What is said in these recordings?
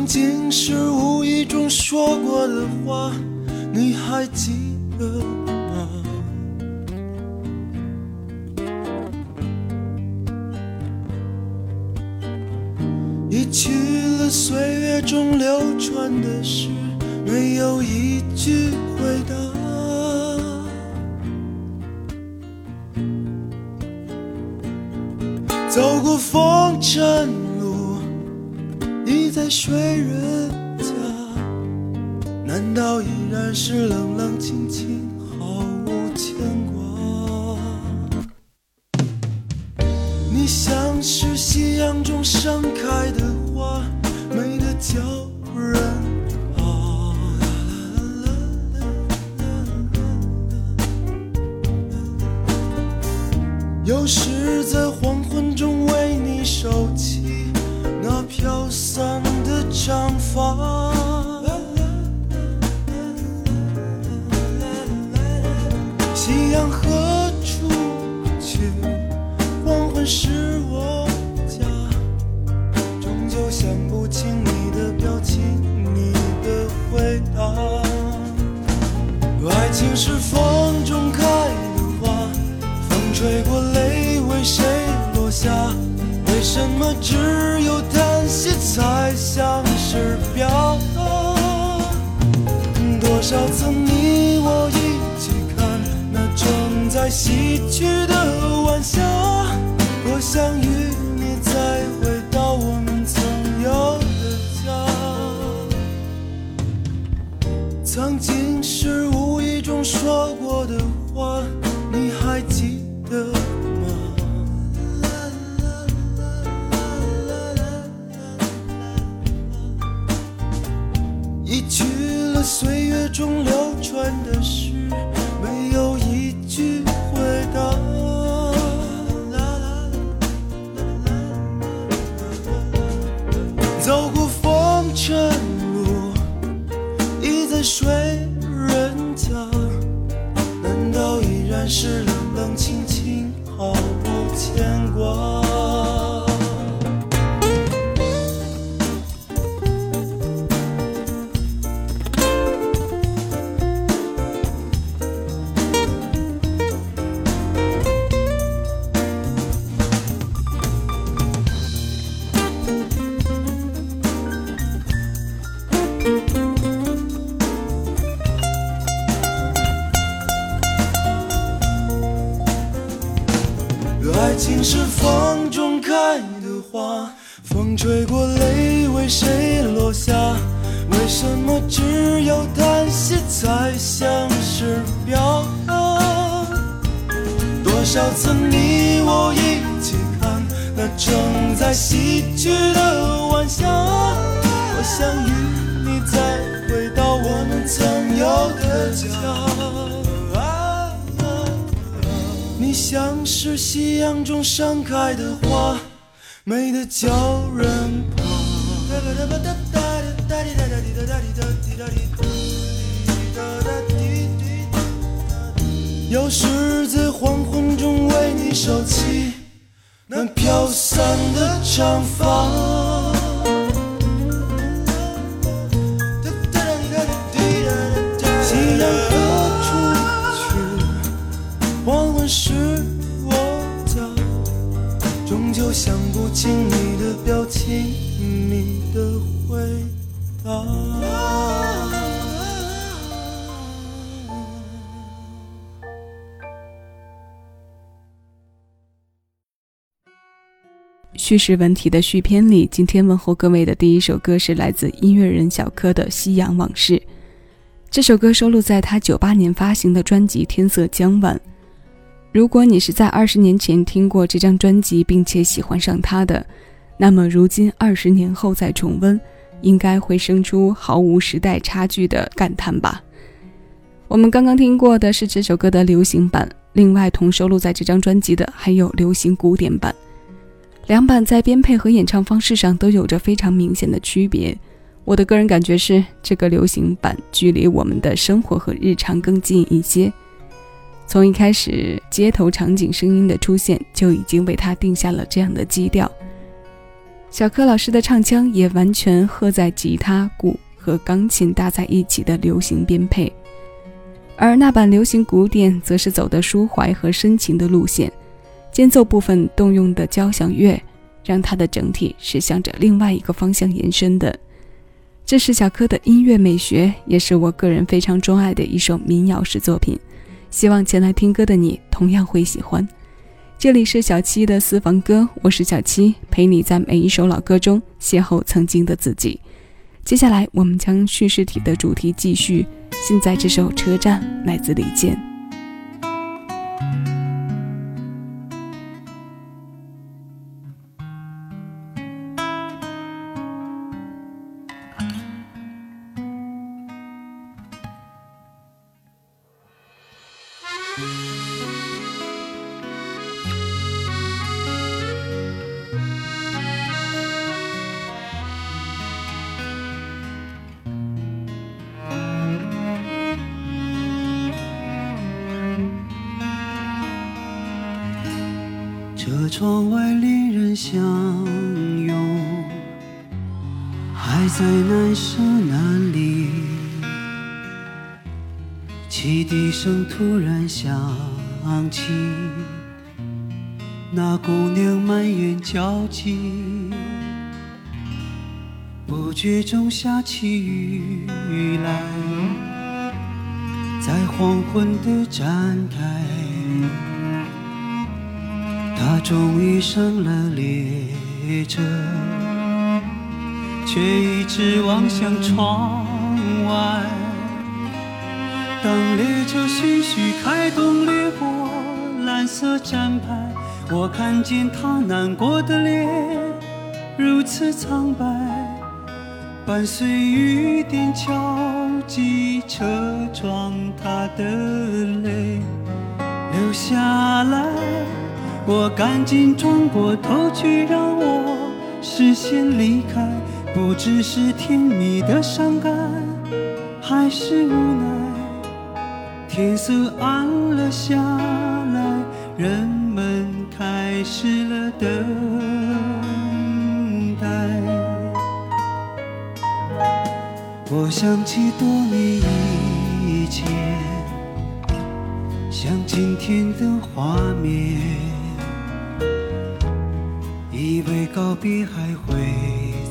曾经是无意中说过的话，你还记得吗？已去了岁月中流传的诗，没有一句回答。走过风尘。道依然是冷冷清清，情是风中开的花，风吹过，泪为谁落下？为什么只有叹息才像是表达？多少次你我一起看那正在西去的晚霞，多想与你再回到我们曾有的家。曾经说过的话，你还记得？岁月中风吹过泪为谁落下？为什么只有叹息才像是表达多少次你我一起看那正在喜剧的晚霞。我想与你再回到我们曾有的家。你像是夕阳中盛开的花。美得叫人怕。有时在黄昏中为你收起那飘散的长发，叙事文体的续篇里，今天问候各位的第一首歌是来自音乐人小柯的《夕阳往事》。这首歌收录在他九八年发行的专辑《天色将晚》。如果你是在二十年前听过这张专辑并且喜欢上他的，那么如今二十年后再重温，应该会生出毫无时代差距的感叹吧。我们刚刚听过的是这首歌的流行版，另外同收录在这张专辑的还有流行古典版。两版在编配和演唱方式上都有着非常明显的区别。我的个人感觉是，这个流行版距离我们的生活和日常更近一些。从一开始，街头场景声音的出现就已经为它定下了这样的基调。小柯老师的唱腔也完全和在吉他、鼓和钢琴搭在一起的流行编配，而那版流行古典则是走的抒怀和深情的路线。间奏部分动用的交响乐，让它的整体是向着另外一个方向延伸的。这是小柯的音乐美学，也是我个人非常钟爱的一首民谣式作品。希望前来听歌的你同样会喜欢。这里是小七的私房歌，我是小七，陪你在每一首老歌中邂逅曾经的自己。接下来我们将叙事体的主题继续。现在这首《车站》来自李健。还在难舍难离。汽笛声突然响起，那姑娘满眼焦急。不觉中下起雨来，在黄昏的站台。他终于上了列车，却一直望向窗外。当列车徐徐开动，掠过蓝色站牌，我看见他难过的脸如此苍白，伴随雨点敲击车窗，他的泪流下来。我赶紧转过头去，让我视线离开。不知是甜蜜的伤感，还是无奈。天色暗了下来，人们开始了等待。我想起多年以前，像今天的画面。以为告别还会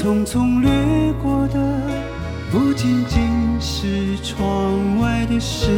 匆匆掠过的，不仅仅是窗外的事。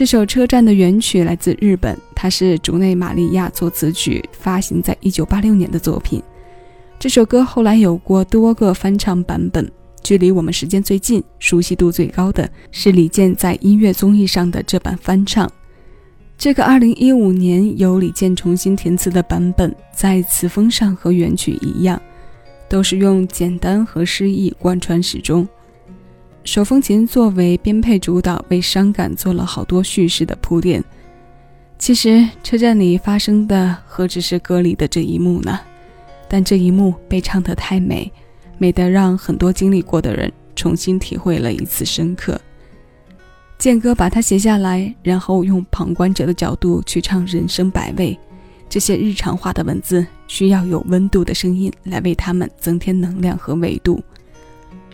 这首《车站》的原曲来自日本，它是竹内玛利亚作词曲，发行在1986年的作品。这首歌后来有过多个翻唱版本，距离我们时间最近、熟悉度最高的是李健在音乐综艺上的这版翻唱。这个2015年由李健重新填词的版本，在词风上和原曲一样，都是用简单和诗意贯穿始终。手风琴作为编配主导，为伤感做了好多叙事的铺垫。其实车站里发生的何止是歌里的这一幕呢？但这一幕被唱得太美，美得让很多经历过的人重新体会了一次深刻。健哥把它写下来，然后用旁观者的角度去唱人生百味。这些日常化的文字需要有温度的声音来为他们增添能量和维度。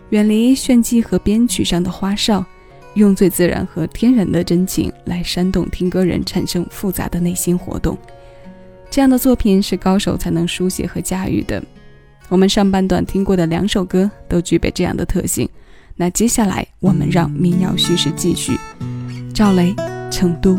远离炫技和编曲上的花哨，用最自然和天然的真情来煽动听歌人产生复杂的内心活动。这样的作品是高手才能书写和驾驭的。我们上半段听过的两首歌都具备这样的特性。那接下来我们让民谣叙事继续。赵雷，《成都》。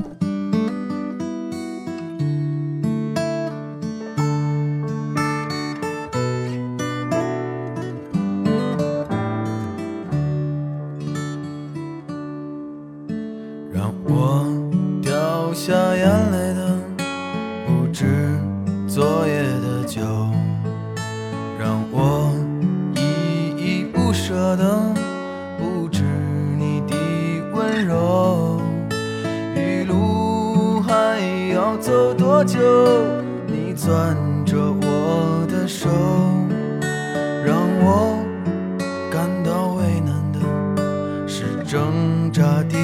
要走多久？你攥着我的手，让我感到为难的是挣扎的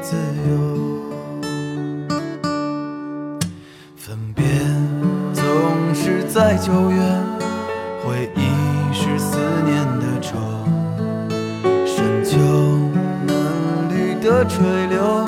自由。分别总是在九月，回忆是思念的愁。深秋嫩绿的垂柳，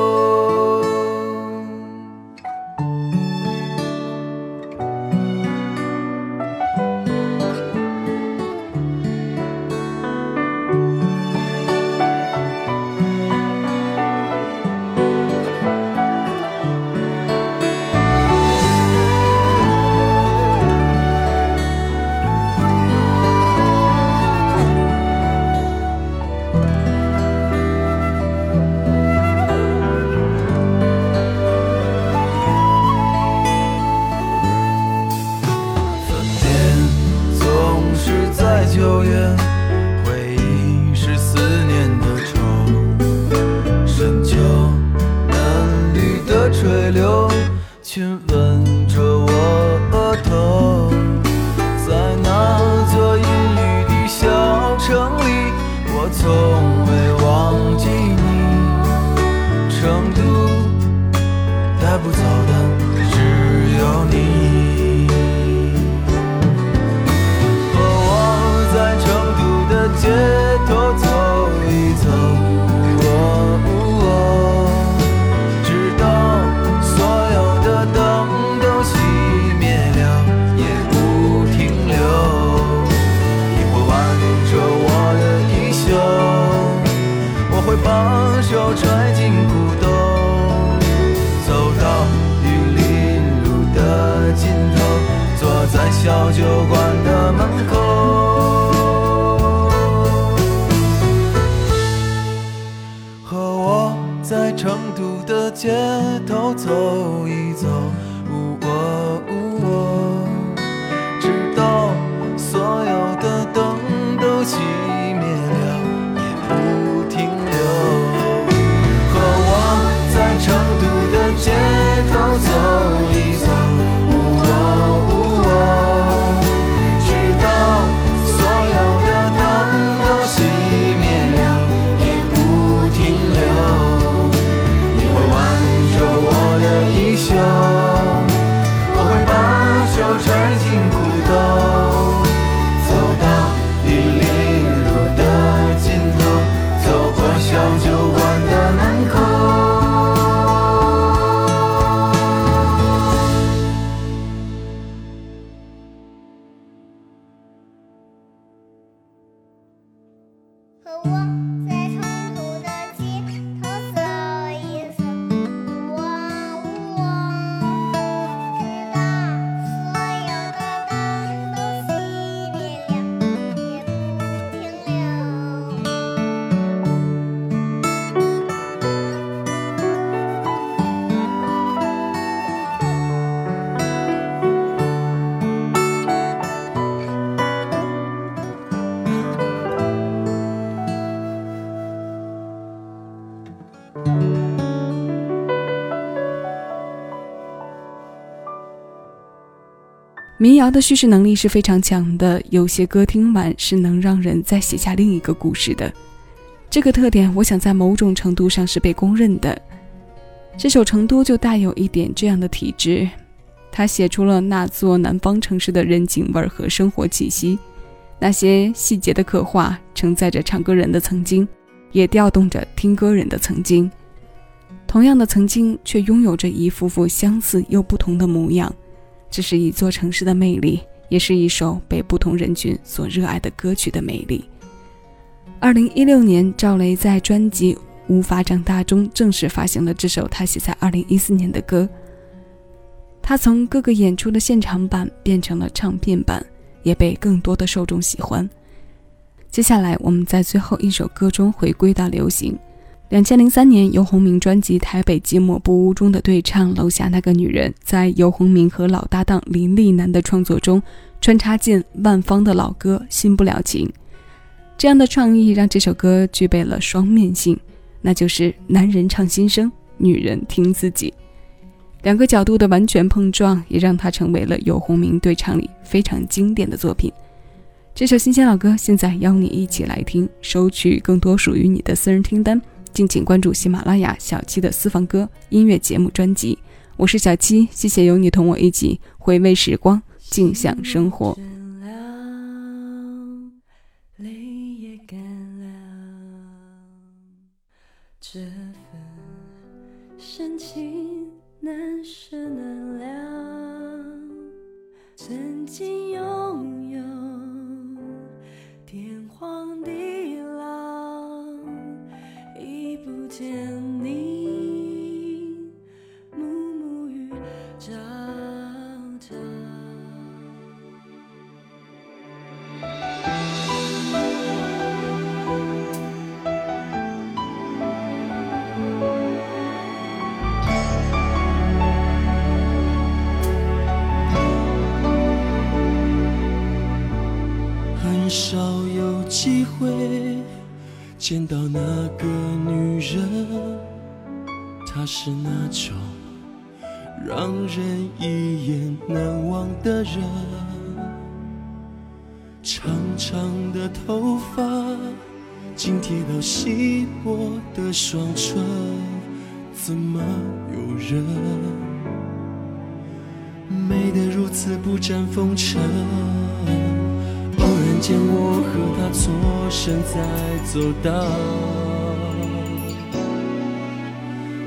民谣的叙事能力是非常强的，有些歌听完是能让人再写下另一个故事的。这个特点，我想在某种程度上是被公认的。这首《成都》就带有一点这样的体质，它写出了那座南方城市的人情味儿和生活气息，那些细节的刻画，承载着唱歌人的曾经，也调动着听歌人的曾经。同样的曾经，却拥有着一幅幅相似又不同的模样。这是一座城市的魅力，也是一首被不同人群所热爱的歌曲的魅力。二零一六年，赵雷在专辑《无法长大》中正式发行了这首他写在二零一四年的歌。他从各个演出的现场版变成了唱片版，也被更多的受众喜欢。接下来，我们在最后一首歌中回归到流行。两千零三年，游鸿明专辑《台北寂寞不屋》中的对唱《楼下那个女人》，在游鸿明和老搭档林立南的创作中，穿插进万芳的老歌《新不了情》。这样的创意让这首歌具备了双面性，那就是男人唱心声，女人听自己。两个角度的完全碰撞，也让它成为了游鸿明对唱里非常经典的作品。这首新鲜老歌，现在邀你一起来听，收取更多属于你的私人听单。敬请关注喜马拉雅小七的私房歌音乐节目专辑，我是小七，谢谢有你同我一起回味时光，静享生活。这份深情难舍难了。曾经的双唇，怎么有人美得如此不沾风尘？偶然间，我和他错身在走道，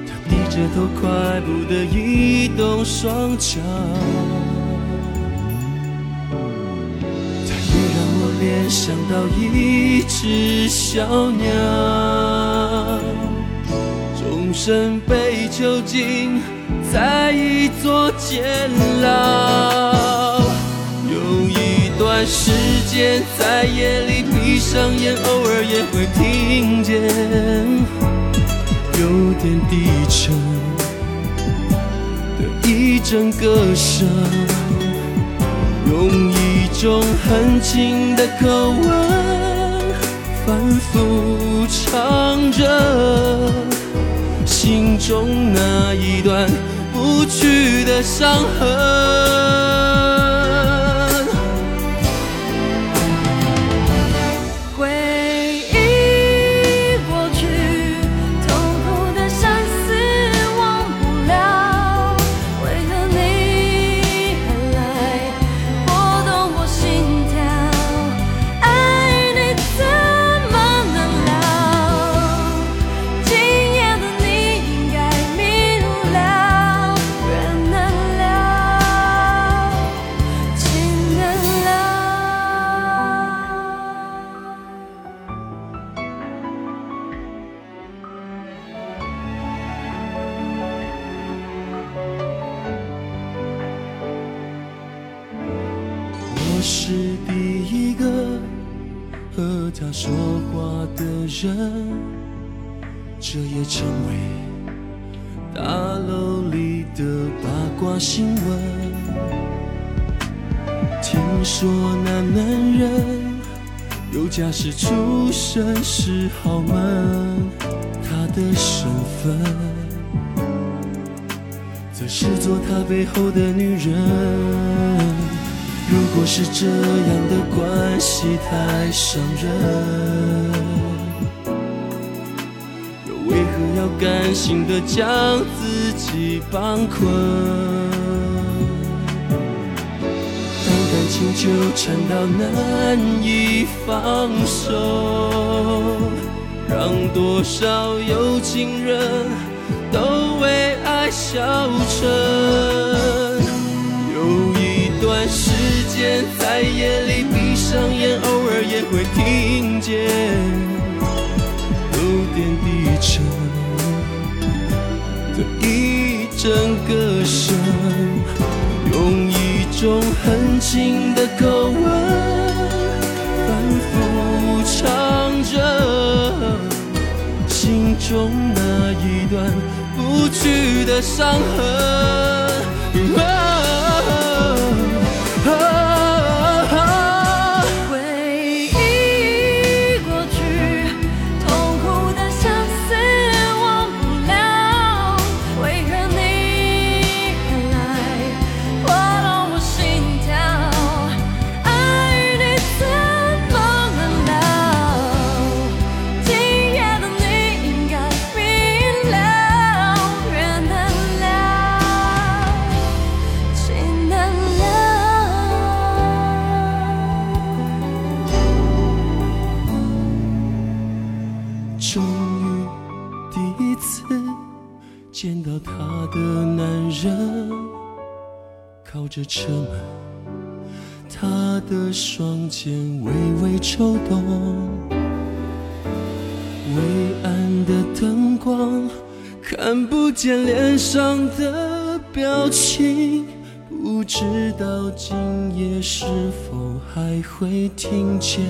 他低着头，快步地移动双脚。也让我联想到一只小鸟，身被囚禁在一座监牢。有一段时间，在夜里闭上眼，偶尔也会听见有点低沉的一阵歌声。用一种很轻的口吻，反复唱着心中那一段不去的伤痕。这也成为大楼里的八卦新闻。听说那男人有家室出身是豪门，他的身份则是做他背后的女人。如果是这样的关系太伤人，又为何要甘心的将自己绑困？当感情纠缠到难以放手，让多少有情人都为爱消沉。有一段时间。在夜里闭上眼，偶尔也会听见点低沉的一阵歌声，用一种很轻的口吻反复唱着心中那一段不去的伤痕。靠着车门，他的双肩微微抽动，微暗的灯光看不见脸上的表情，不知道今夜是否还会听见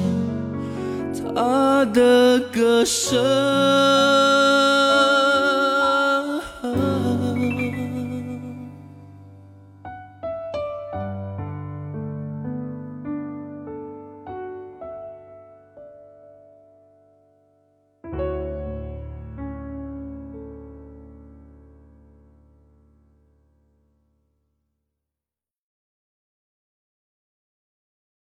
他的歌声。